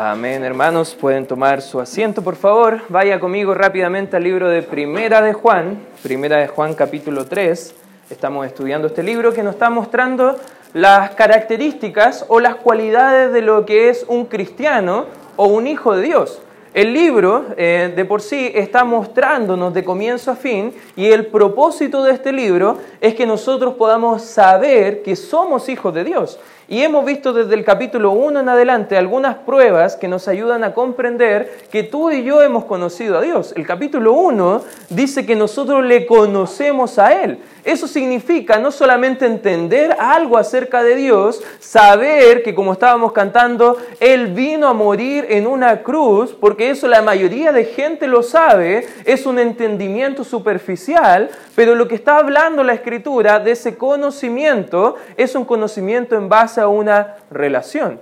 Amén, hermanos. Pueden tomar su asiento, por favor. Vaya conmigo rápidamente al libro de Primera de Juan, Primera de Juan capítulo 3. Estamos estudiando este libro que nos está mostrando las características o las cualidades de lo que es un cristiano o un hijo de Dios. El libro eh, de por sí está mostrándonos de comienzo a fin y el propósito de este libro es que nosotros podamos saber que somos hijos de Dios. Y hemos visto desde el capítulo 1 en adelante algunas pruebas que nos ayudan a comprender que tú y yo hemos conocido a Dios. El capítulo 1 dice que nosotros le conocemos a Él. Eso significa no solamente entender algo acerca de Dios, saber que como estábamos cantando, Él vino a morir en una cruz, porque eso la mayoría de gente lo sabe, es un entendimiento superficial, pero lo que está hablando la escritura de ese conocimiento es un conocimiento en base a una relación.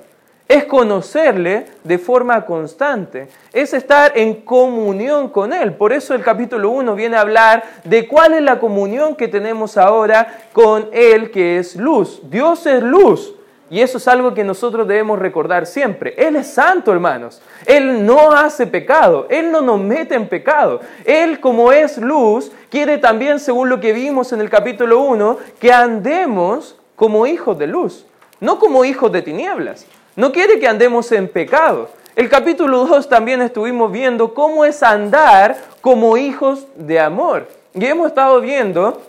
Es conocerle de forma constante, es estar en comunión con Él. Por eso el capítulo 1 viene a hablar de cuál es la comunión que tenemos ahora con Él, que es luz. Dios es luz. Y eso es algo que nosotros debemos recordar siempre. Él es santo, hermanos. Él no hace pecado. Él no nos mete en pecado. Él, como es luz, quiere también, según lo que vimos en el capítulo 1, que andemos como hijos de luz no como hijos de tinieblas. No quiere que andemos en pecado. El capítulo 2 también estuvimos viendo cómo es andar como hijos de amor. Y hemos estado viendo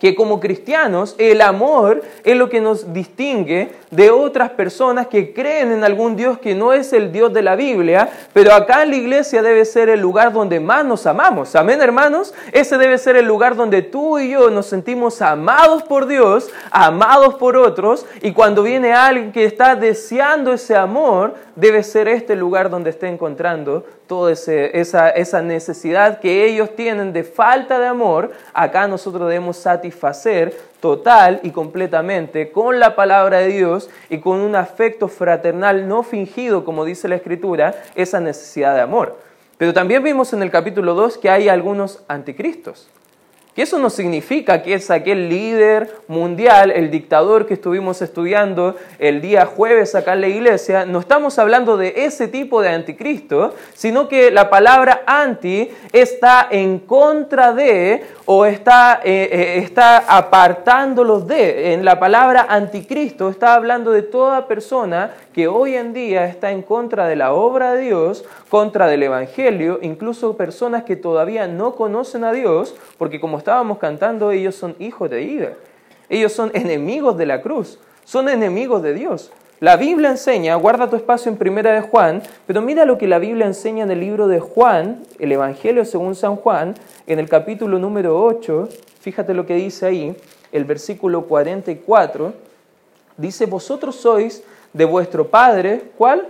que como cristianos el amor es lo que nos distingue de otras personas que creen en algún Dios que no es el Dios de la Biblia, pero acá en la iglesia debe ser el lugar donde más nos amamos. Amén, hermanos. Ese debe ser el lugar donde tú y yo nos sentimos amados por Dios, amados por otros, y cuando viene alguien que está deseando ese amor, debe ser este lugar donde esté encontrando toda esa, esa necesidad que ellos tienen de falta de amor, acá nosotros debemos satisfacer total y completamente con la palabra de Dios y con un afecto fraternal no fingido, como dice la Escritura, esa necesidad de amor. Pero también vimos en el capítulo 2 que hay algunos anticristos. Que eso no significa que es aquel líder mundial, el dictador que estuvimos estudiando el día jueves acá en la iglesia. No estamos hablando de ese tipo de anticristo, sino que la palabra anti está en contra de o está, eh, eh, está apartándolos de. En la palabra anticristo está hablando de toda persona que hoy en día está en contra de la obra de Dios, contra del Evangelio, incluso personas que todavía no conocen a Dios, porque como estábamos cantando, ellos son hijos de ida. Ellos son enemigos de la cruz, son enemigos de Dios. La Biblia enseña, guarda tu espacio en Primera de Juan, pero mira lo que la Biblia enseña en el libro de Juan, el Evangelio según San Juan, en el capítulo número 8, fíjate lo que dice ahí, el versículo 44, dice, vosotros sois de vuestro Padre, ¿cuál?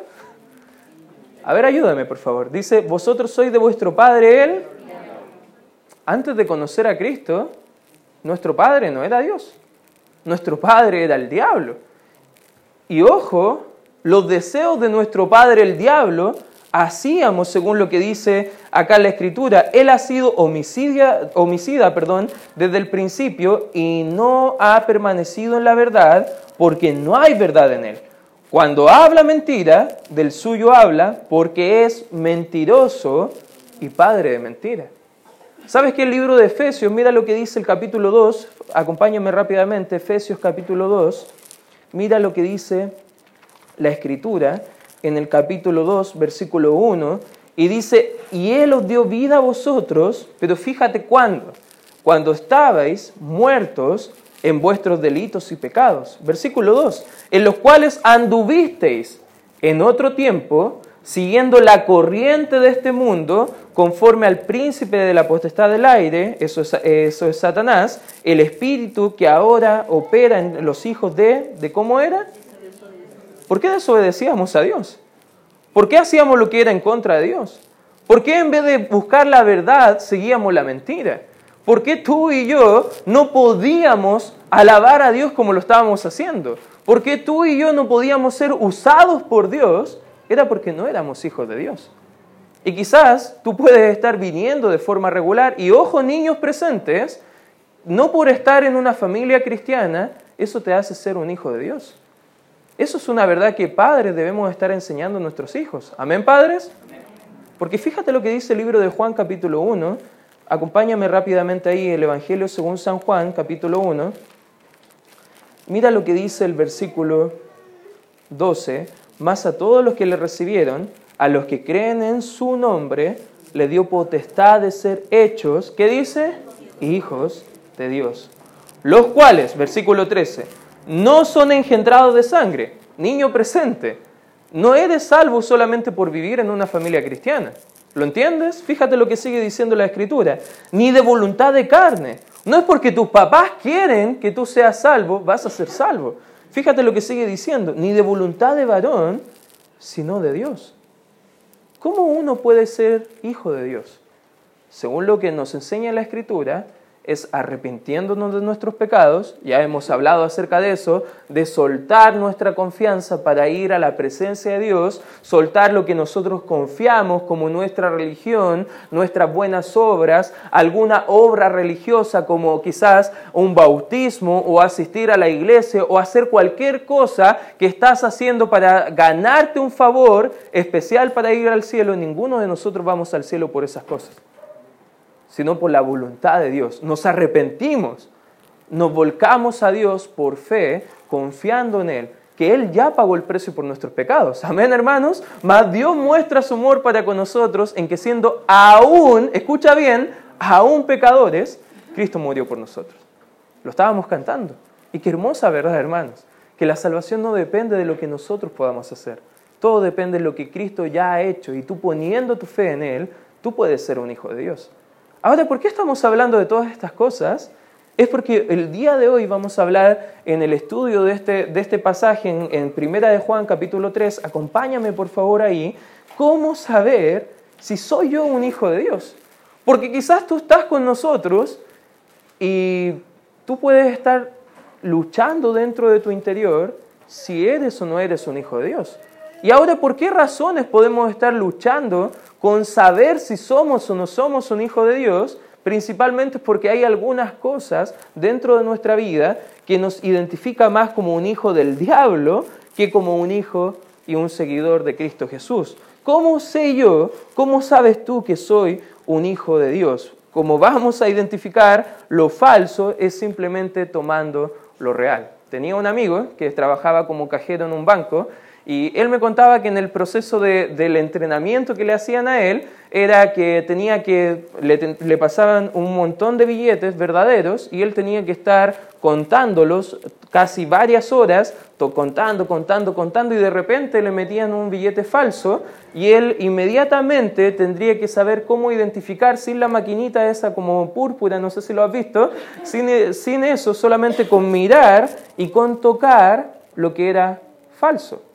A ver, ayúdame, por favor. Dice, vosotros sois de vuestro Padre, Él. Antes de conocer a Cristo, nuestro Padre no era Dios. Nuestro Padre era el diablo. Y ojo, los deseos de nuestro padre el diablo hacíamos según lo que dice acá la escritura. Él ha sido homicida, homicida perdón, desde el principio y no ha permanecido en la verdad porque no hay verdad en él. Cuando habla mentira, del suyo habla porque es mentiroso y padre de mentira. ¿Sabes que el libro de Efesios, mira lo que dice el capítulo 2, acompáñame rápidamente, Efesios capítulo 2, Mira lo que dice la escritura en el capítulo 2, versículo 1, y dice, y Él os dio vida a vosotros, pero fíjate cuándo, cuando estabais muertos en vuestros delitos y pecados. Versículo 2, en los cuales anduvisteis en otro tiempo, siguiendo la corriente de este mundo, conforme al príncipe de la potestad del aire, eso es, eso es Satanás, el espíritu que ahora opera en los hijos de, ¿de cómo era? ¿Por qué desobedecíamos a Dios? ¿Por qué hacíamos lo que era en contra de Dios? ¿Por qué en vez de buscar la verdad seguíamos la mentira? ¿Por qué tú y yo no podíamos alabar a Dios como lo estábamos haciendo? ¿Por qué tú y yo no podíamos ser usados por Dios? Era porque no éramos hijos de Dios. Y quizás tú puedes estar viniendo de forma regular y ojo niños presentes, no por estar en una familia cristiana, eso te hace ser un hijo de Dios. Eso es una verdad que padres debemos estar enseñando a nuestros hijos. ¿Amén, padres? Porque fíjate lo que dice el libro de Juan capítulo 1. Acompáñame rápidamente ahí el Evangelio según San Juan capítulo 1. Mira lo que dice el versículo 12. Más a todos los que le recibieron, a los que creen en su nombre, le dio potestad de ser hechos, ¿qué dice? Hijos de Dios. Los cuales, versículo 13, no son engendrados de sangre, niño presente. No eres salvo solamente por vivir en una familia cristiana. ¿Lo entiendes? Fíjate lo que sigue diciendo la escritura. Ni de voluntad de carne. No es porque tus papás quieren que tú seas salvo, vas a ser salvo. Fíjate lo que sigue diciendo. Ni de voluntad de varón, sino de Dios. ¿Cómo uno puede ser hijo de Dios? Según lo que nos enseña la escritura, es arrepintiéndonos de nuestros pecados, ya hemos hablado acerca de eso, de soltar nuestra confianza para ir a la presencia de Dios, soltar lo que nosotros confiamos como nuestra religión, nuestras buenas obras, alguna obra religiosa como quizás un bautismo o asistir a la iglesia o hacer cualquier cosa que estás haciendo para ganarte un favor especial para ir al cielo. Ninguno de nosotros vamos al cielo por esas cosas sino por la voluntad de Dios. Nos arrepentimos, nos volcamos a Dios por fe, confiando en Él, que Él ya pagó el precio por nuestros pecados. Amén, hermanos. Mas Dios muestra su amor para con nosotros en que siendo aún, escucha bien, aún pecadores, Cristo murió por nosotros. Lo estábamos cantando. Y qué hermosa verdad, hermanos, que la salvación no depende de lo que nosotros podamos hacer. Todo depende de lo que Cristo ya ha hecho y tú poniendo tu fe en Él, tú puedes ser un hijo de Dios. Ahora, ¿por qué estamos hablando de todas estas cosas? Es porque el día de hoy vamos a hablar en el estudio de este, de este pasaje en, Primera de Juan capítulo 3, acompáñame por favor ahí, cómo saber si soy yo un hijo de Dios. Porque quizás tú estás con nosotros y tú puedes estar luchando dentro de tu interior si eres o no eres un hijo de Dios. Y ahora, ¿por qué razones podemos estar luchando con saber si somos o no somos un hijo de Dios? Principalmente porque hay algunas cosas dentro de nuestra vida que nos identifica más como un hijo del diablo que como un hijo y un seguidor de Cristo Jesús. ¿Cómo sé yo, cómo sabes tú que soy un hijo de Dios? Como vamos a identificar lo falso es simplemente tomando lo real. Tenía un amigo que trabajaba como cajero en un banco y él me contaba que en el proceso del entrenamiento que le hacían a él, era que tenía que, le, pasaban un montón de billetes verdaderos y él tenía que estar contándolos casi varias horas, contando, contando, contando, y de repente le metían un billete falso y él inmediatamente tendría que saber cómo identificar sin la maquinita esa como púrpura, no sé si lo has visto, sin, sin eso, solamente con mirar y con tocar lo que era falso.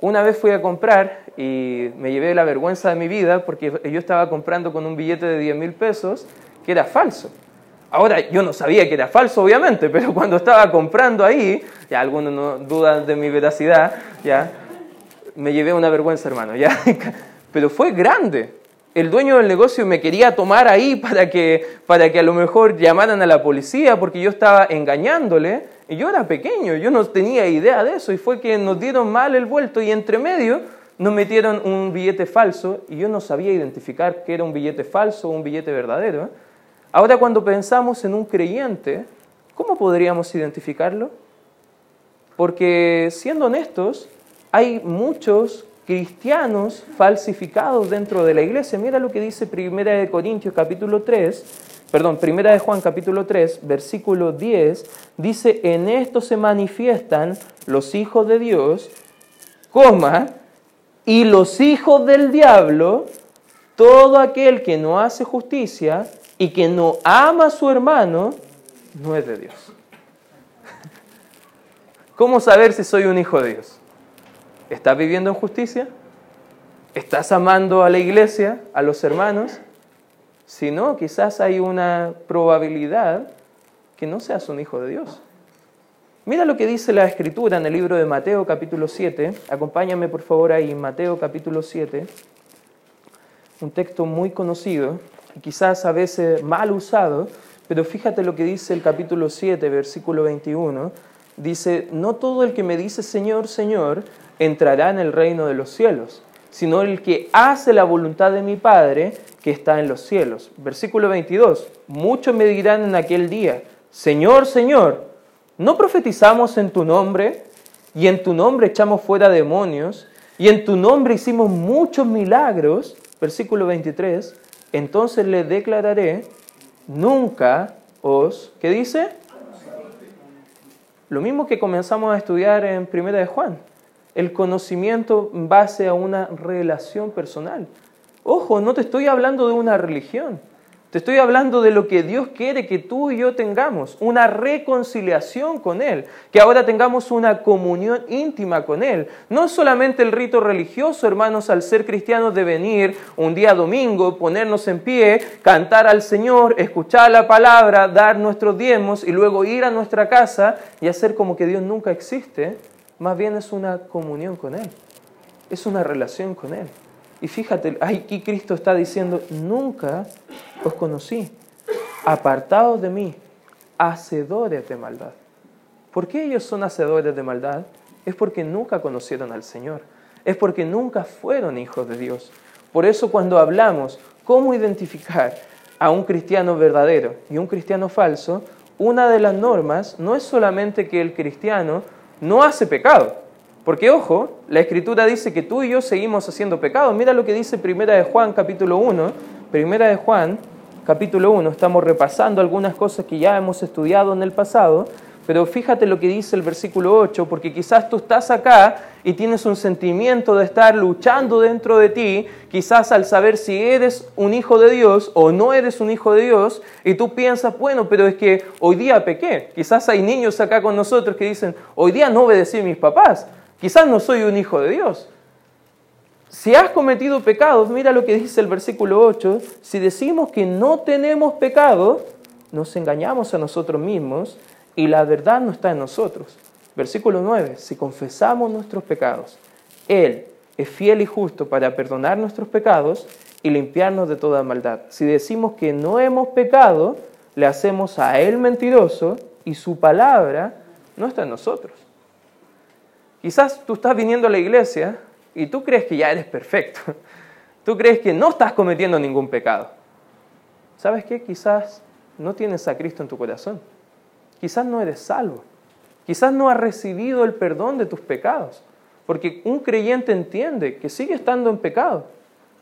Una vez fui a comprar y me llevé la vergüenza de mi vida porque yo estaba comprando con un billete de 10 mil pesos que era falso. Ahora yo no sabía que era falso, obviamente, pero cuando estaba comprando ahí, ya algunos no dudan de mi veracidad, ya me llevé una vergüenza, hermano, ya. Pero fue grande. El dueño del negocio me quería tomar ahí para que, para que a lo mejor llamaran a la policía porque yo estaba engañándole y yo era pequeño, yo no tenía idea de eso y fue que nos dieron mal el vuelto y entre medio nos metieron un billete falso y yo no sabía identificar que era un billete falso o un billete verdadero. Ahora cuando pensamos en un creyente, ¿cómo podríamos identificarlo? Porque siendo honestos, hay muchos cristianos falsificados dentro de la iglesia. Mira lo que dice Primera de Corintios capítulo 3, perdón, primera de Juan capítulo 3, versículo 10, dice, en esto se manifiestan los hijos de Dios, coma, y los hijos del diablo, todo aquel que no hace justicia y que no ama a su hermano, no es de Dios. ¿Cómo saber si soy un hijo de Dios? ¿Estás viviendo en justicia? ¿Estás amando a la iglesia, a los hermanos? Si no, quizás hay una probabilidad que no seas un hijo de Dios. Mira lo que dice la escritura en el libro de Mateo capítulo 7. Acompáñame por favor ahí, Mateo capítulo 7. Un texto muy conocido, quizás a veces mal usado, pero fíjate lo que dice el capítulo 7, versículo 21. dice, no todo el que me dice Señor, Señor, entrará en el reino de los cielos, sino el que hace la voluntad de mi Padre que está en los cielos. Versículo 22, muchos me dirán en aquel día, Señor, Señor, ¿no profetizamos en tu nombre? Y en tu nombre echamos fuera demonios, y en tu nombre hicimos muchos milagros. Versículo 23, entonces le declararé, nunca os, ¿qué dice? Lo mismo que comenzamos a estudiar en Primera de Juan, el conocimiento en base a una relación personal. Ojo, no te estoy hablando de una religión. Te estoy hablando de lo que Dios quiere que tú y yo tengamos, una reconciliación con Él, que ahora tengamos una comunión íntima con Él. No solamente el rito religioso, hermanos, al ser cristianos de venir un día domingo, ponernos en pie, cantar al Señor, escuchar la palabra, dar nuestros diezmos y luego ir a nuestra casa y hacer como que Dios nunca existe. Más bien es una comunión con Él, es una relación con Él. Y fíjate, aquí Cristo está diciendo, nunca os conocí, apartados de mí, hacedores de maldad. ¿Por qué ellos son hacedores de maldad? Es porque nunca conocieron al Señor, es porque nunca fueron hijos de Dios. Por eso cuando hablamos cómo identificar a un cristiano verdadero y un cristiano falso, una de las normas no es solamente que el cristiano no hace pecado, porque ojo, la escritura dice que tú y yo seguimos haciendo pecados. Mira lo que dice Primera de Juan capítulo 1. Primera de Juan capítulo 1. Estamos repasando algunas cosas que ya hemos estudiado en el pasado, pero fíjate lo que dice el versículo 8, porque quizás tú estás acá y tienes un sentimiento de estar luchando dentro de ti, quizás al saber si eres un hijo de Dios o no eres un hijo de Dios, y tú piensas, bueno, pero es que hoy día pequé. Quizás hay niños acá con nosotros que dicen, hoy día no obedecí a mis papás. Quizás no soy un hijo de Dios. Si has cometido pecados, mira lo que dice el versículo 8, si decimos que no tenemos pecado, nos engañamos a nosotros mismos y la verdad no está en nosotros. Versículo 9, si confesamos nuestros pecados, Él es fiel y justo para perdonar nuestros pecados y limpiarnos de toda maldad. Si decimos que no hemos pecado, le hacemos a Él mentiroso y su palabra no está en nosotros. Quizás tú estás viniendo a la iglesia y tú crees que ya eres perfecto. Tú crees que no estás cometiendo ningún pecado. ¿Sabes qué? Quizás no tienes a Cristo en tu corazón. Quizás no eres salvo. Quizás no has recibido el perdón de tus pecados. Porque un creyente entiende que sigue estando en pecado.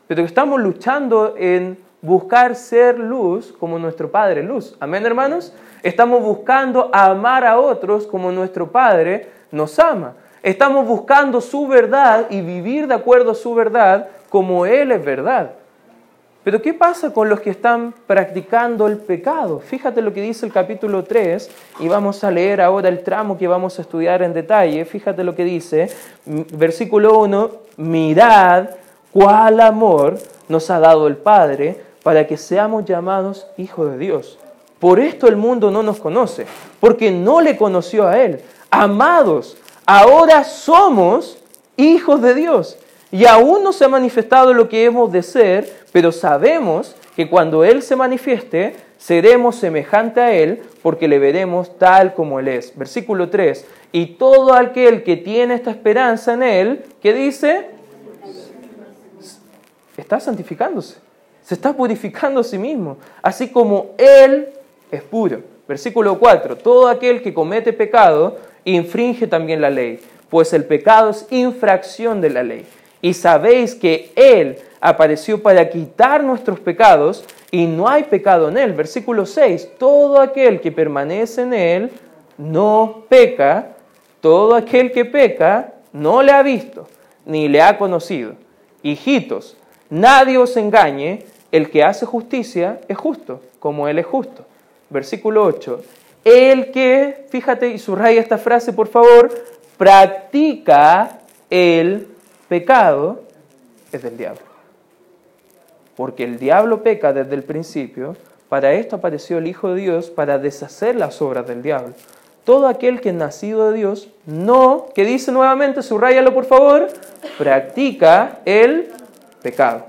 Pero que estamos luchando en buscar ser luz como nuestro Padre luz. Amén, hermanos. Estamos buscando amar a otros como nuestro Padre nos ama. Estamos buscando su verdad y vivir de acuerdo a su verdad como Él es verdad. Pero ¿qué pasa con los que están practicando el pecado? Fíjate lo que dice el capítulo 3 y vamos a leer ahora el tramo que vamos a estudiar en detalle. Fíjate lo que dice, versículo 1, mirad cuál amor nos ha dado el Padre para que seamos llamados hijos de Dios. Por esto el mundo no nos conoce, porque no le conoció a Él. Amados, ahora somos hijos de Dios. Y aún no se ha manifestado lo que hemos de ser, pero sabemos que cuando Él se manifieste, seremos semejante a Él, porque le veremos tal como Él es. Versículo 3. Y todo aquel que tiene esta esperanza en Él, ¿qué dice? Está santificándose, se está purificando a sí mismo, así como Él es puro. Versículo 4. Todo aquel que comete pecado, infringe también la ley, pues el pecado es infracción de la ley. Y sabéis que Él apareció para quitar nuestros pecados y no hay pecado en Él. Versículo 6, todo aquel que permanece en Él no peca, todo aquel que peca no le ha visto ni le ha conocido. Hijitos, nadie os engañe, el que hace justicia es justo, como Él es justo. Versículo 8, el que, fíjate y subraya esta frase por favor, practica el pecado es del diablo. Porque el diablo peca desde el principio, para esto apareció el Hijo de Dios, para deshacer las obras del diablo. Todo aquel que es nacido de Dios no, que dice nuevamente, subrayalo por favor, practica el pecado.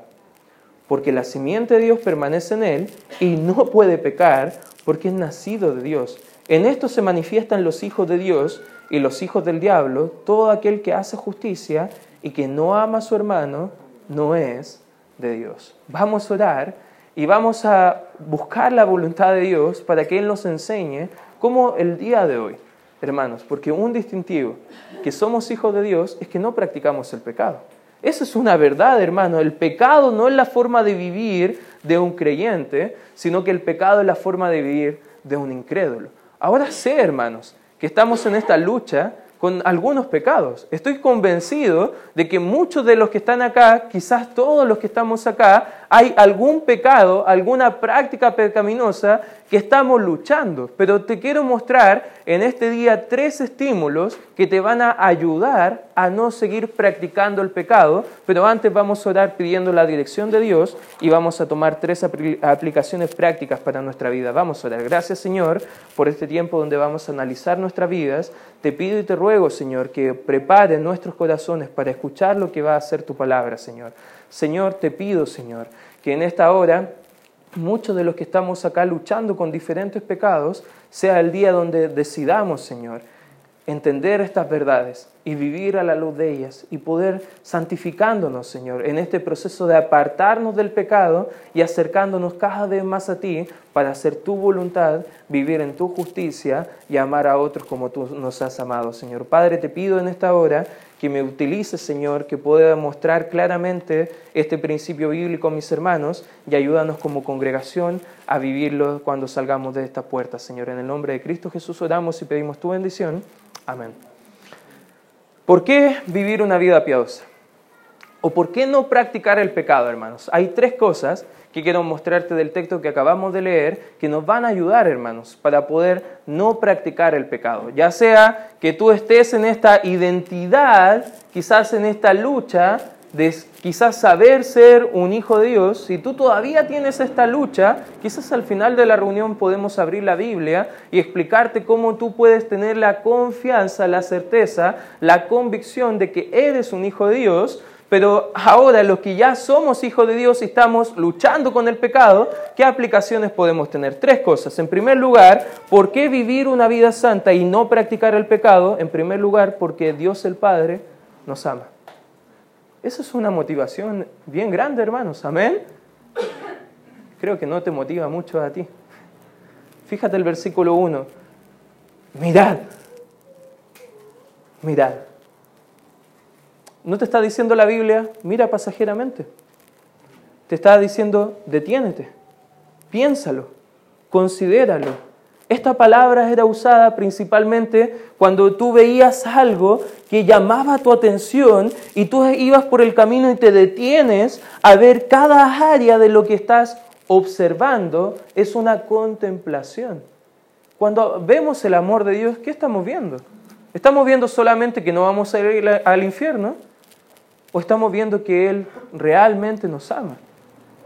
Porque la simiente de Dios permanece en él y no puede pecar porque es nacido de Dios. En esto se manifiestan los hijos de Dios y los hijos del diablo, todo aquel que hace justicia y que no ama a su hermano, no es de Dios. Vamos a orar y vamos a buscar la voluntad de Dios para que Él nos enseñe cómo el día de hoy, hermanos, porque un distintivo que somos hijos de Dios es que no practicamos el pecado. Esa es una verdad, hermano. El pecado no es la forma de vivir de un creyente, sino que el pecado es la forma de vivir de un incrédulo. Ahora sé, hermanos, que estamos en esta lucha con algunos pecados. Estoy convencido de que muchos de los que están acá, quizás todos los que estamos acá, hay algún pecado, alguna práctica pecaminosa que estamos luchando. Pero te quiero mostrar en este día tres estímulos que te van a ayudar a no seguir practicando el pecado. Pero antes vamos a orar pidiendo la dirección de Dios y vamos a tomar tres aplicaciones prácticas para nuestra vida. Vamos a orar. Gracias Señor por este tiempo donde vamos a analizar nuestras vidas. Te pido y te ruego Señor que prepare nuestros corazones para escuchar lo que va a ser tu palabra Señor. Señor, te pido Señor que en esta hora muchos de los que estamos acá luchando con diferentes pecados, sea el día donde decidamos, Señor, entender estas verdades y vivir a la luz de ellas y poder santificándonos, Señor, en este proceso de apartarnos del pecado y acercándonos cada vez más a ti para hacer tu voluntad, vivir en tu justicia y amar a otros como tú nos has amado, Señor. Padre, te pido en esta hora que me utilice, Señor, que pueda mostrar claramente este principio bíblico a mis hermanos y ayúdanos como congregación a vivirlo cuando salgamos de esta puerta, Señor. En el nombre de Cristo Jesús oramos y pedimos tu bendición. Amén. ¿Por qué vivir una vida piadosa? ¿O por qué no practicar el pecado, hermanos? Hay tres cosas que quiero mostrarte del texto que acabamos de leer, que nos van a ayudar, hermanos, para poder no practicar el pecado. Ya sea que tú estés en esta identidad, quizás en esta lucha de quizás saber ser un hijo de Dios, si tú todavía tienes esta lucha, quizás al final de la reunión podemos abrir la Biblia y explicarte cómo tú puedes tener la confianza, la certeza, la convicción de que eres un hijo de Dios, pero ahora los que ya somos hijos de Dios y estamos luchando con el pecado, ¿qué aplicaciones podemos tener? Tres cosas. En primer lugar, ¿por qué vivir una vida santa y no practicar el pecado? En primer lugar, porque Dios el Padre nos ama. Esa es una motivación bien grande, hermanos. Amén. Creo que no te motiva mucho a ti. Fíjate el versículo 1. Mirad. Mirad. No te está diciendo la Biblia, mira pasajeramente. Te está diciendo, detiénete, piénsalo, considéralo. Esta palabra era usada principalmente cuando tú veías algo que llamaba tu atención y tú ibas por el camino y te detienes a ver cada área de lo que estás observando. Es una contemplación. Cuando vemos el amor de Dios, ¿qué estamos viendo? ¿Estamos viendo solamente que no vamos a ir al infierno? ¿O estamos viendo que Él realmente nos ama?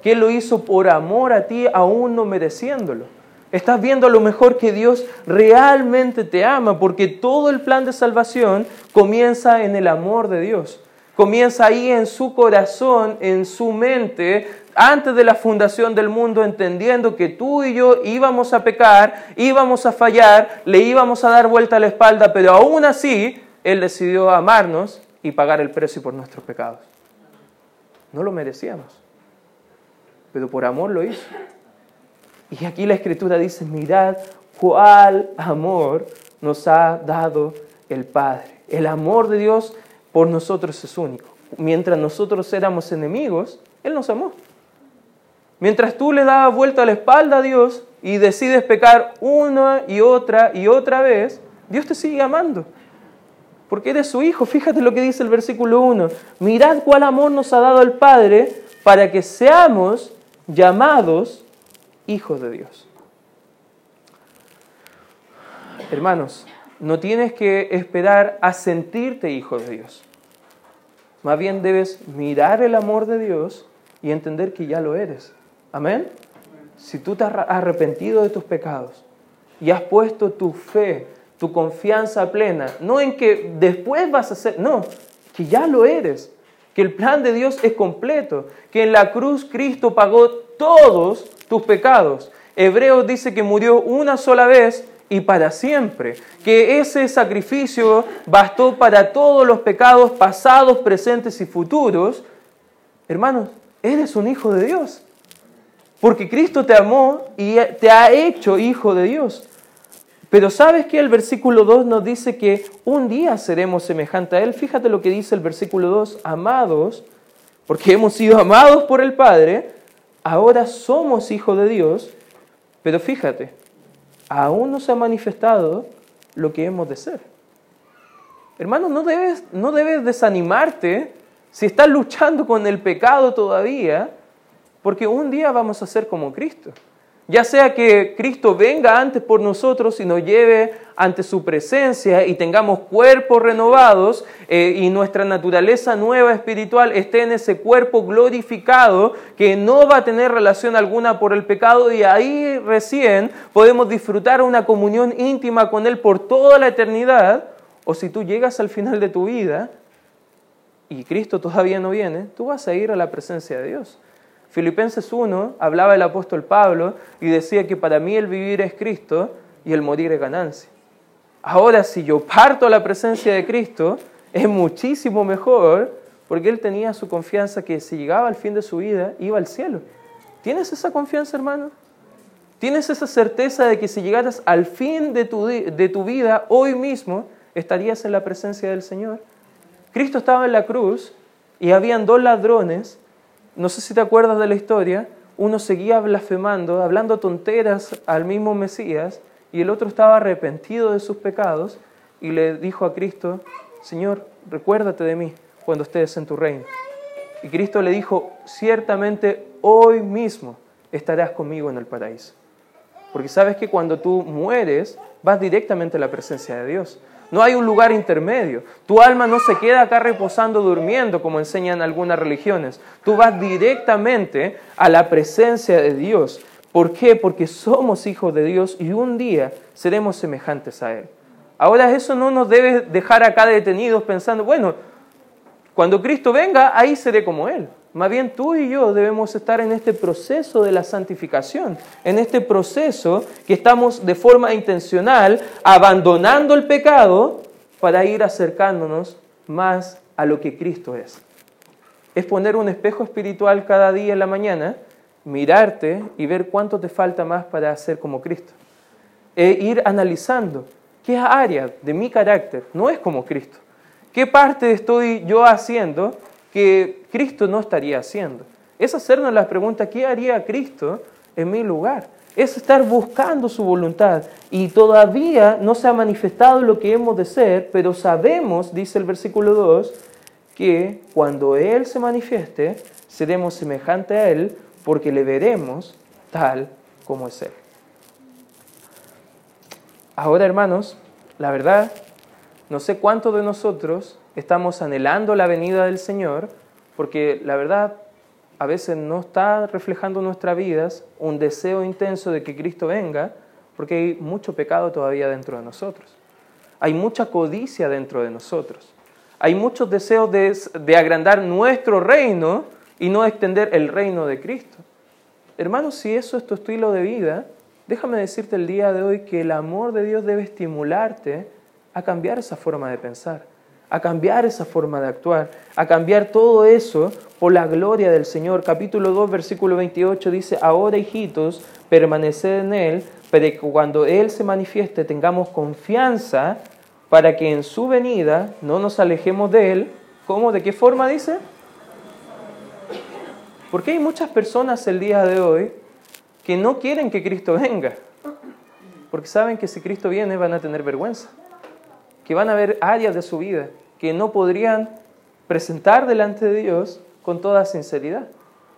Que Él lo hizo por amor a ti, aún no mereciéndolo. Estás viendo a lo mejor que Dios realmente te ama, porque todo el plan de salvación comienza en el amor de Dios. Comienza ahí en su corazón, en su mente, antes de la fundación del mundo, entendiendo que tú y yo íbamos a pecar, íbamos a fallar, le íbamos a dar vuelta a la espalda, pero aún así Él decidió amarnos y pagar el precio por nuestros pecados. No lo merecíamos, pero por amor lo hizo. Y aquí la escritura dice, mirad cuál amor nos ha dado el Padre. El amor de Dios por nosotros es único. Mientras nosotros éramos enemigos, Él nos amó. Mientras tú le dabas vuelta a la espalda a Dios y decides pecar una y otra y otra vez, Dios te sigue amando porque eres su hijo. Fíjate lo que dice el versículo 1. Mirad cuál amor nos ha dado el Padre para que seamos llamados hijos de Dios. Hermanos, no tienes que esperar a sentirte hijo de Dios. Más bien debes mirar el amor de Dios y entender que ya lo eres. Amén. Si tú te has arrepentido de tus pecados y has puesto tu fe tu confianza plena, no en que después vas a ser, no, que ya lo eres, que el plan de Dios es completo, que en la cruz Cristo pagó todos tus pecados. Hebreos dice que murió una sola vez y para siempre, que ese sacrificio bastó para todos los pecados pasados, presentes y futuros, hermanos, eres un hijo de Dios. Porque Cristo te amó y te ha hecho hijo de Dios. Pero ¿sabes que El versículo 2 nos dice que un día seremos semejantes a Él. Fíjate lo que dice el versículo 2, amados, porque hemos sido amados por el Padre, ahora somos hijos de Dios. Pero fíjate, aún no se ha manifestado lo que hemos de ser. Hermano, no debes, no debes desanimarte si estás luchando con el pecado todavía, porque un día vamos a ser como Cristo. Ya sea que Cristo venga antes por nosotros y nos lleve ante su presencia y tengamos cuerpos renovados eh, y nuestra naturaleza nueva espiritual esté en ese cuerpo glorificado que no va a tener relación alguna por el pecado y ahí recién podemos disfrutar una comunión íntima con Él por toda la eternidad. O si tú llegas al final de tu vida y Cristo todavía no viene, tú vas a ir a la presencia de Dios. Filipenses 1 hablaba el apóstol Pablo y decía que para mí el vivir es Cristo y el morir es ganancia. Ahora, si yo parto a la presencia de Cristo, es muchísimo mejor porque él tenía su confianza que si llegaba al fin de su vida, iba al cielo. ¿Tienes esa confianza, hermano? ¿Tienes esa certeza de que si llegaras al fin de tu, de tu vida, hoy mismo, estarías en la presencia del Señor? Cristo estaba en la cruz y habían dos ladrones no sé si te acuerdas de la historia, uno seguía blasfemando, hablando tonteras al mismo Mesías, y el otro estaba arrepentido de sus pecados y le dijo a Cristo, Señor, recuérdate de mí cuando estés en tu reino. Y Cristo le dijo, ciertamente hoy mismo estarás conmigo en el paraíso. Porque sabes que cuando tú mueres, vas directamente a la presencia de Dios. No hay un lugar intermedio. Tu alma no se queda acá reposando, durmiendo, como enseñan algunas religiones. Tú vas directamente a la presencia de Dios. ¿Por qué? Porque somos hijos de Dios y un día seremos semejantes a Él. Ahora eso no nos debe dejar acá detenidos pensando, bueno, cuando Cristo venga, ahí seré como Él. Más bien tú y yo debemos estar en este proceso de la santificación, en este proceso que estamos de forma intencional abandonando el pecado para ir acercándonos más a lo que Cristo es. Es poner un espejo espiritual cada día en la mañana, mirarte y ver cuánto te falta más para ser como Cristo. E ir analizando qué área de mi carácter no es como Cristo. ¿Qué parte estoy yo haciendo que Cristo no estaría haciendo. Es hacernos la pregunta, ¿qué haría Cristo en mi lugar? Es estar buscando su voluntad y todavía no se ha manifestado lo que hemos de ser, pero sabemos, dice el versículo 2, que cuando Él se manifieste, seremos semejantes a Él porque le veremos tal como es Él. Ahora, hermanos, la verdad, no sé cuántos de nosotros estamos anhelando la venida del Señor, porque la verdad a veces no está reflejando en nuestras vidas un deseo intenso de que Cristo venga, porque hay mucho pecado todavía dentro de nosotros. Hay mucha codicia dentro de nosotros. Hay muchos deseos de, de agrandar nuestro reino y no extender el reino de Cristo. Hermanos, si eso es tu estilo de vida, déjame decirte el día de hoy que el amor de Dios debe estimularte a cambiar esa forma de pensar a cambiar esa forma de actuar, a cambiar todo eso por la gloria del Señor. Capítulo 2, versículo 28 dice, ahora hijitos, permaneced en Él, para que cuando Él se manifieste tengamos confianza para que en su venida no nos alejemos de Él. ¿Cómo? ¿De qué forma dice? Porque hay muchas personas el día de hoy que no quieren que Cristo venga, porque saben que si Cristo viene van a tener vergüenza, que van a haber áreas de su vida que no podrían presentar delante de Dios con toda sinceridad,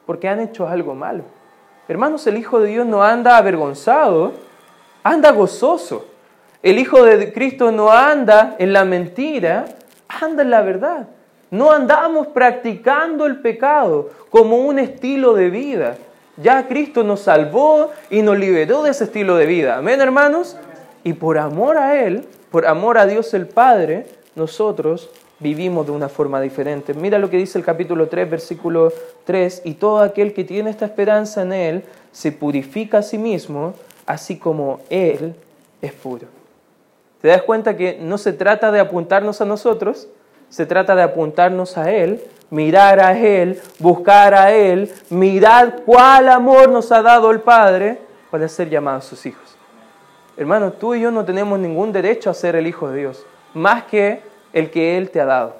porque han hecho algo malo. Hermanos, el Hijo de Dios no anda avergonzado, anda gozoso. El Hijo de Cristo no anda en la mentira, anda en la verdad. No andamos practicando el pecado como un estilo de vida. Ya Cristo nos salvó y nos liberó de ese estilo de vida. Amén, hermanos. Y por amor a Él, por amor a Dios el Padre, nosotros vivimos de una forma diferente. Mira lo que dice el capítulo 3, versículo 3, y todo aquel que tiene esta esperanza en Él se purifica a sí mismo, así como Él es puro. ¿Te das cuenta que no se trata de apuntarnos a nosotros, se trata de apuntarnos a Él, mirar a Él, buscar a Él, mirar cuál amor nos ha dado el Padre para ser llamados sus hijos. Hermano, tú y yo no tenemos ningún derecho a ser el Hijo de Dios, más que el que Él te ha dado.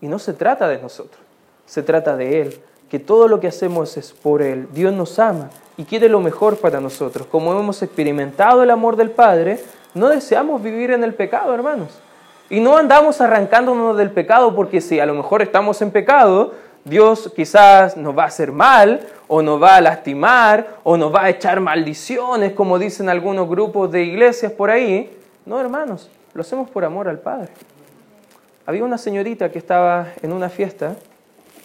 Y no se trata de nosotros, se trata de Él, que todo lo que hacemos es por Él. Dios nos ama y quiere lo mejor para nosotros. Como hemos experimentado el amor del Padre, no deseamos vivir en el pecado, hermanos. Y no andamos arrancándonos del pecado porque si a lo mejor estamos en pecado, Dios quizás nos va a hacer mal o nos va a lastimar o nos va a echar maldiciones, como dicen algunos grupos de iglesias por ahí. No, hermanos, lo hacemos por amor al Padre. Había una señorita que estaba en una fiesta,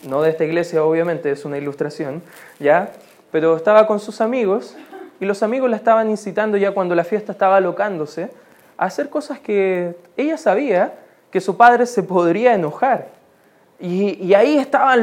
no de esta iglesia obviamente, es una ilustración, ¿ya? Pero estaba con sus amigos y los amigos la estaban incitando ya cuando la fiesta estaba alocándose a hacer cosas que ella sabía que su padre se podría enojar. Y, ahí estaba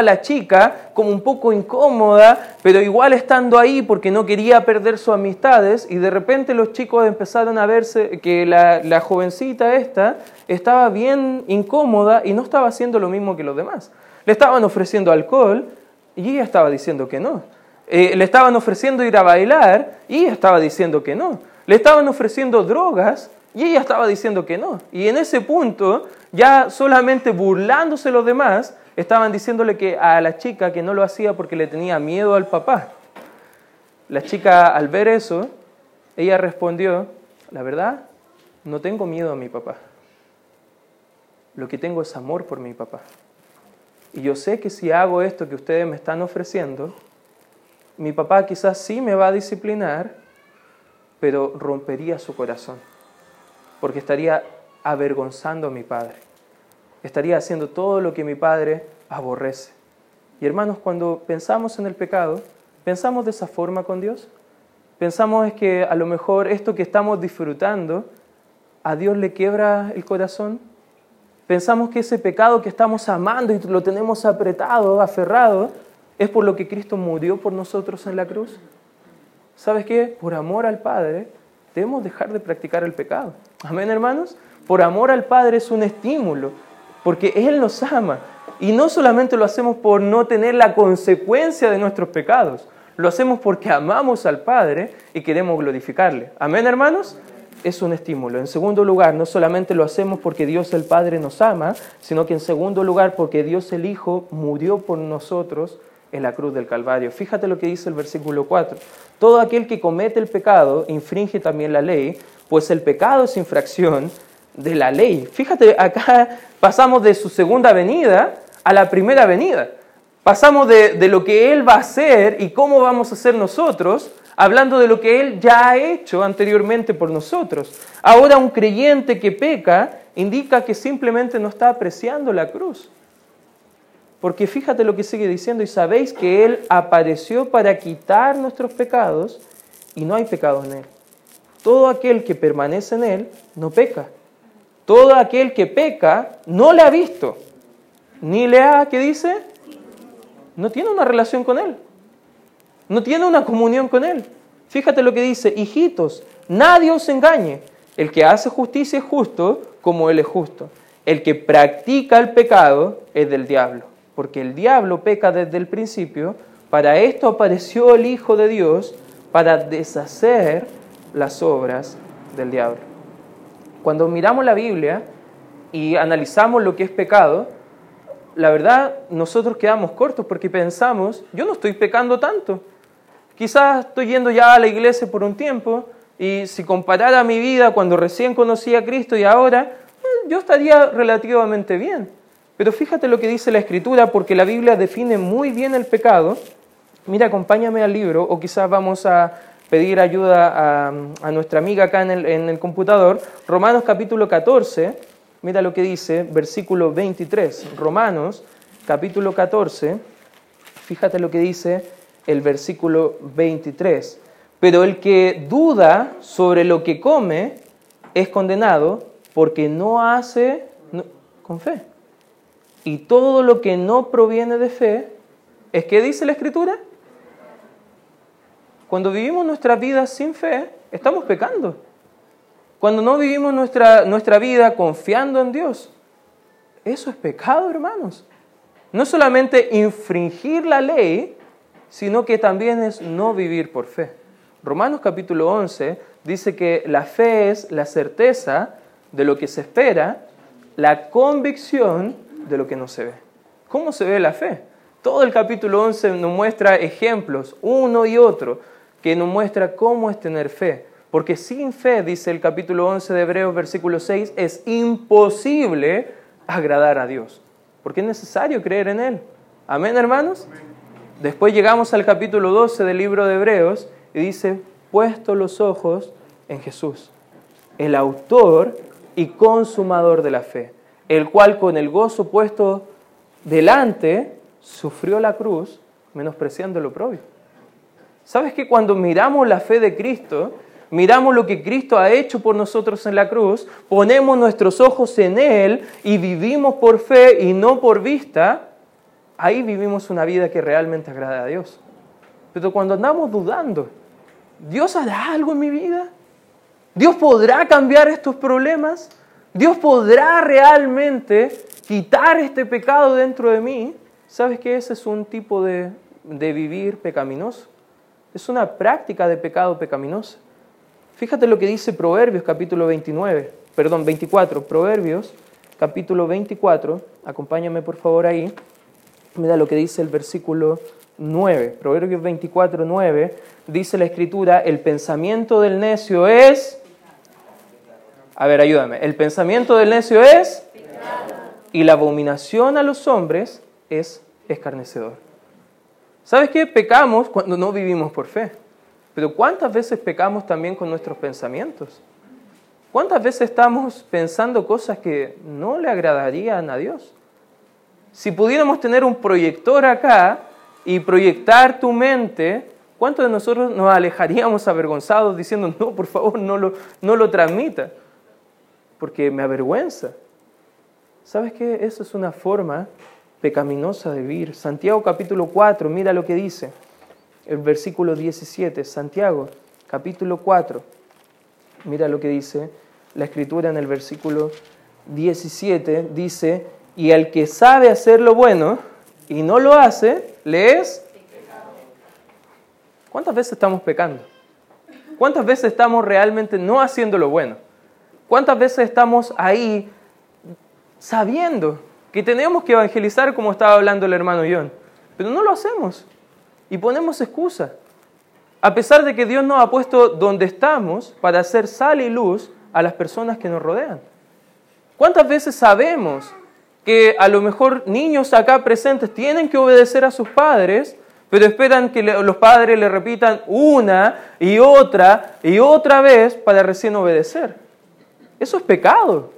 la chica como un poco incómoda, pero igual estando ahí porque no quería perder sus amistades y de repente los chicos empezaron a verse que la, la jovencita esta estaba bien incómoda y no estaba haciendo lo mismo que los demás. Le estaban ofreciendo alcohol y ella estaba diciendo que no. Eh, le estaban ofreciendo ir a bailar y ella estaba diciendo que no. Le estaban ofreciendo drogas y ella estaba diciendo que no. Y en ese punto ya solamente burlándose los demás, estaban diciéndole que a la chica que no lo hacía porque le tenía miedo al papá. La chica al ver eso, ella respondió, la verdad, no tengo miedo a mi papá. Lo que tengo es amor por mi papá. Y yo sé que si hago esto que ustedes me están ofreciendo, mi papá quizás sí me va a disciplinar, pero rompería su corazón, porque estaría avergonzando a mi padre estaría haciendo todo lo que mi Padre aborrece. Y hermanos, cuando pensamos en el pecado, ¿pensamos de esa forma con Dios? Pensamos es que a lo mejor esto que estamos disfrutando a Dios le quiebra el corazón. Pensamos que ese pecado que estamos amando y lo tenemos apretado, aferrado, es por lo que Cristo murió por nosotros en la cruz. ¿Sabes qué? Por amor al Padre debemos dejar de practicar el pecado. Amén, hermanos. Por amor al Padre es un estímulo, porque Él nos ama. Y no solamente lo hacemos por no tener la consecuencia de nuestros pecados, lo hacemos porque amamos al Padre y queremos glorificarle. Amén, hermanos. Es un estímulo. En segundo lugar, no solamente lo hacemos porque Dios el Padre nos ama, sino que en segundo lugar porque Dios el Hijo murió por nosotros en la cruz del Calvario. Fíjate lo que dice el versículo 4. Todo aquel que comete el pecado infringe también la ley, pues el pecado es infracción de la ley. Fíjate, acá pasamos de su segunda venida a la primera venida. Pasamos de, de, lo que Él va a hacer y cómo vamos a ser nosotros, hablando de lo que Él ya ha hecho anteriormente por nosotros. Ahora un creyente que peca indica que simplemente no está apreciando la cruz. Porque fíjate lo que sigue diciendo, y sabéis que Él apareció para quitar nuestros pecados y no hay pecado en Él. Todo aquel que permanece en Él no peca. Todo aquel que peca no le ha visto, ni le ha, ¿qué dice? No tiene una relación con Él. No tiene una comunión con Él. Fíjate lo que dice, hijitos, nadie os engañe. El que hace justicia es justo como Él es justo. El que practica el pecado es del diablo, porque el diablo peca desde el principio. Para esto apareció el Hijo de Dios, para deshacer las obras del diablo. Cuando miramos la Biblia y analizamos lo que es pecado, la verdad nosotros quedamos cortos porque pensamos, yo no estoy pecando tanto. Quizás estoy yendo ya a la iglesia por un tiempo y si comparara mi vida cuando recién conocí a Cristo y ahora, eh, yo estaría relativamente bien. Pero fíjate lo que dice la Escritura porque la Biblia define muy bien el pecado. Mira, acompáñame al libro o quizás vamos a pedir ayuda a, nuestra amiga acá en el, en el, computador. Romanos capítulo 14, mira lo que dice, versículo 23. Romanos capítulo 14, fíjate lo que dice el versículo 23. Pero el que duda sobre lo que come es condenado porque no hace con fe. Y todo lo que no proviene de fe, ¿es que dice la escritura? Cuando vivimos nuestra vida sin fe, estamos pecando. cuando no vivimos nuestra, nuestra vida confiando en Dios. Eso es pecado, hermanos. No solamente infringir la ley, sino que también es no vivir por fe. Romanos capítulo 11 dice que la fe es la certeza de lo que se espera, la convicción de lo que no se ve. ¿Cómo se ve la fe? Todo el capítulo 11 nos muestra ejemplos, uno y otro, que nos muestra cómo es tener fe. Porque sin fe, dice el capítulo 11 de Hebreos, versículo 6, es imposible agradar a Dios. Porque es necesario creer en Él. Amén, hermanos. Después llegamos al capítulo 12 del libro de Hebreos y dice, puesto los ojos en Jesús, el autor y consumador de la fe, el cual con el gozo puesto delante sufrió la cruz, menospreciando lo propio. ¿Sabes que cuando miramos la fe de Cristo, miramos lo que Cristo ha hecho por nosotros en la cruz, ponemos nuestros ojos en Él y vivimos por fe y no por vista, ahí vivimos una vida que realmente agrada a Dios. Pero cuando andamos dudando, ¿Dios hará algo en mi vida? ¿Dios podrá cambiar estos problemas? ¿Dios podrá realmente quitar este pecado dentro de mí? ¿Sabes que ese es un tipo de, de vivir pecaminoso? Es una práctica de pecado pecaminoso. Fíjate lo que dice Proverbios capítulo 29, perdón, 24, Proverbios capítulo 24, acompáñame por favor ahí, mira lo que dice el versículo 9, Proverbios 24, 9, dice la escritura, el pensamiento del necio es... A ver, ayúdame, el pensamiento del necio es... Y la abominación a los hombres es escarnecedor. ¿Sabes qué? Pecamos cuando no vivimos por fe. Pero ¿cuántas veces pecamos también con nuestros pensamientos? ¿Cuántas veces estamos pensando cosas que no le agradarían a Dios? Si pudiéramos tener un proyector acá y proyectar tu mente, ¿cuántos de nosotros nos alejaríamos avergonzados diciendo, no, por favor, no lo, no lo transmita? Porque me avergüenza. ¿Sabes qué? Eso es una forma pecaminosa de vivir. Santiago capítulo 4, mira lo que dice el versículo 17, Santiago, capítulo 4. Mira lo que dice la escritura en el versículo 17. Dice, y el que sabe hacer lo bueno y no lo hace, le es... ¿Cuántas veces estamos pecando? ¿Cuántas veces estamos realmente no haciendo lo bueno? ¿Cuántas veces estamos ahí sabiendo que tenemos que evangelizar como estaba hablando el hermano John? Pero no lo hacemos y ponemos excusa. A pesar de que Dios nos ha puesto donde estamos para hacer sal y luz a las personas que nos rodean. ¿Cuántas veces sabemos que a lo mejor niños acá presentes tienen que obedecer a sus padres, pero esperan que los padres le repitan una y otra y otra vez para recién obedecer? Eso es pecado.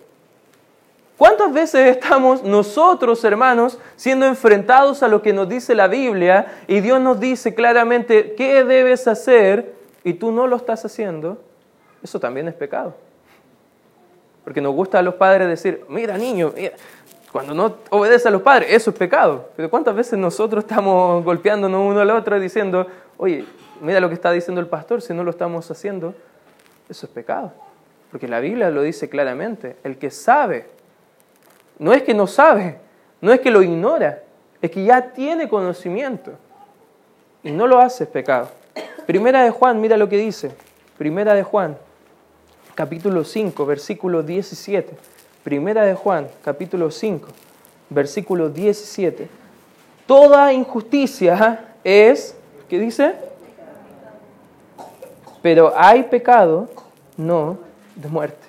¿Cuántas veces estamos nosotros, hermanos, siendo enfrentados a lo que nos dice la Biblia y Dios nos dice claramente qué debes hacer y tú no lo estás haciendo? Eso también es pecado. Porque nos gusta a los padres decir, mira niño, cuando no obedece a los padres, eso es pecado. Pero ¿cuántas veces nosotros estamos golpeándonos uno al otro diciendo, oye, mira lo que está diciendo el pastor, si no lo estamos haciendo, eso es pecado. Porque la Biblia lo dice claramente, el que sabe no es que no sabe, no es que lo ignora, es que ya tiene conocimiento y no lo hace pecado. Primera de Juan, mira lo que dice. Primera de Juan, capítulo 5, versículo 17. Primera de Juan, capítulo 5, versículo 17. Toda injusticia es, ¿qué dice? Pero hay pecado, no de muerte.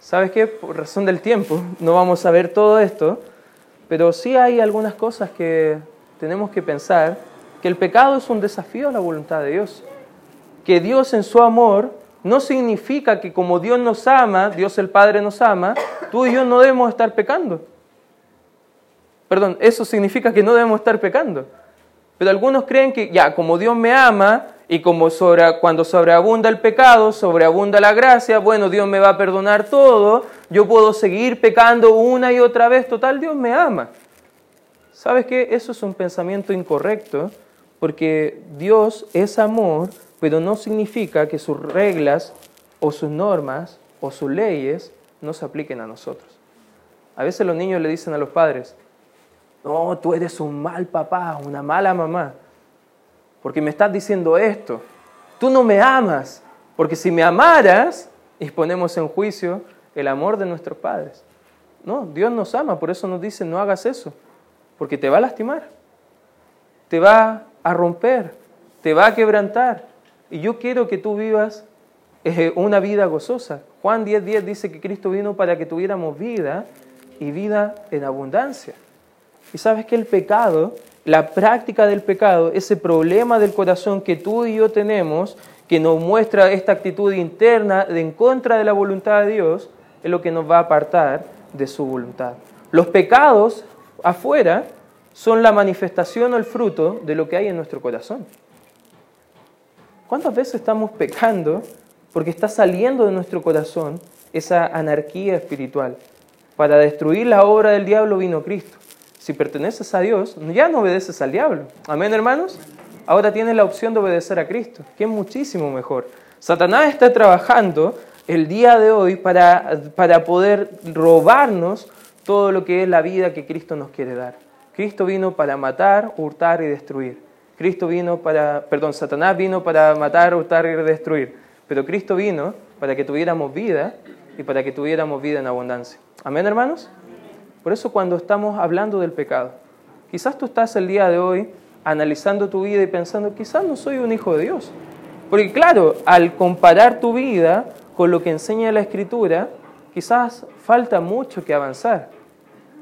¿Sabes qué? Por razón del tiempo no vamos a ver todo esto, pero sí hay algunas cosas que tenemos que pensar, que el pecado es un desafío a la voluntad de Dios, que Dios en su amor no significa que como Dios nos ama, Dios el Padre nos ama, tú y yo no debemos estar pecando. Perdón, eso significa que no debemos estar pecando. Pero algunos creen que ya, como Dios me ama, y como cuando sobreabunda el pecado, sobreabunda la gracia, bueno, Dios me va a perdonar todo, yo puedo seguir pecando una y otra vez, total, Dios me ama. ¿Sabes qué? Eso es un pensamiento incorrecto, porque Dios es amor, pero no significa que sus reglas o sus normas o sus leyes no se apliquen a nosotros. A veces los niños le dicen a los padres, no, tú eres un mal papá, una mala mamá, porque me estás diciendo esto. Tú no me amas, porque si me amaras, y ponemos en juicio el amor de nuestros padres. No, Dios nos ama, por eso nos dice, no hagas eso, porque te va a lastimar, te va a romper, te va a quebrantar. Y yo quiero que tú vivas eh, una vida gozosa. Juan 10:10 10 dice que Cristo vino para que tuviéramos vida y vida en abundancia. Y sabes que el pecado, la práctica del pecado, ese problema del corazón que tú y yo tenemos, que nos muestra esta actitud interna de en contra de la voluntad de Dios, es lo que nos va a apartar de su voluntad. Los pecados afuera son la manifestación o el fruto de lo que hay en nuestro corazón. ¿Cuántas veces estamos pecando porque está saliendo de nuestro corazón esa anarquía espiritual? Para destruir la obra del diablo vino Cristo. Si perteneces a Dios, ya no obedeces al diablo. Amén, hermanos. Ahora tienes la opción de obedecer a Cristo, que es muchísimo mejor. Satanás está trabajando el día de hoy para, para poder robarnos todo lo que es la vida que Cristo nos quiere dar. Cristo vino para matar, hurtar y destruir. Cristo vino para, perdón, Satanás vino para matar, hurtar y destruir. Pero Cristo vino para que tuviéramos vida y para que tuviéramos vida en abundancia. Amén, hermanos. Por eso cuando estamos hablando del pecado, quizás tú estás el día de hoy analizando tu vida y pensando, quizás no soy un hijo de Dios. Porque claro, al comparar tu vida con lo que enseña la Escritura, quizás falta mucho que avanzar.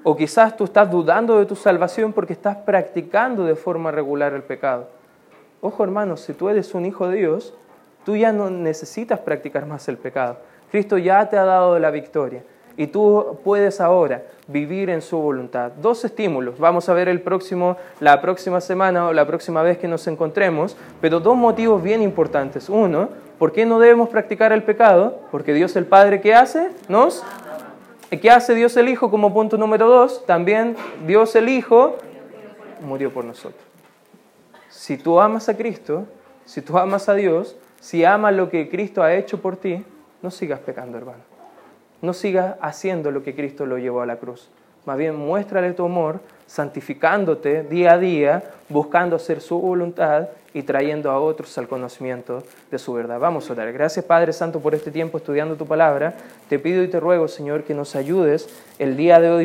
O quizás tú estás dudando de tu salvación porque estás practicando de forma regular el pecado. Ojo hermanos, si tú eres un hijo de Dios, tú ya no necesitas practicar más el pecado. Cristo ya te ha dado la victoria y tú puedes ahora vivir en su voluntad. Dos estímulos, vamos a ver el próximo, la próxima semana o la próxima vez que nos encontremos, pero dos motivos bien importantes. Uno, ¿por qué no debemos practicar el pecado? Porque Dios el Padre, ¿qué hace? Nos ¿Qué hace Dios el Hijo como punto número dos? También Dios el Hijo murió por nosotros. Si tú amas a Cristo, si tú amas a Dios, si amas lo que Cristo ha hecho por ti, no sigas pecando, hermano. No sigas haciendo lo que Cristo lo llevó a la cruz. Más bien, muéstrale tu amor, santificándote día a día, buscando hacer su voluntad y trayendo a otros al conocimiento de su verdad. Vamos a orar. Gracias Padre Santo por este tiempo estudiando tu palabra. Te pido y te ruego, Señor, que nos ayudes el día de hoy.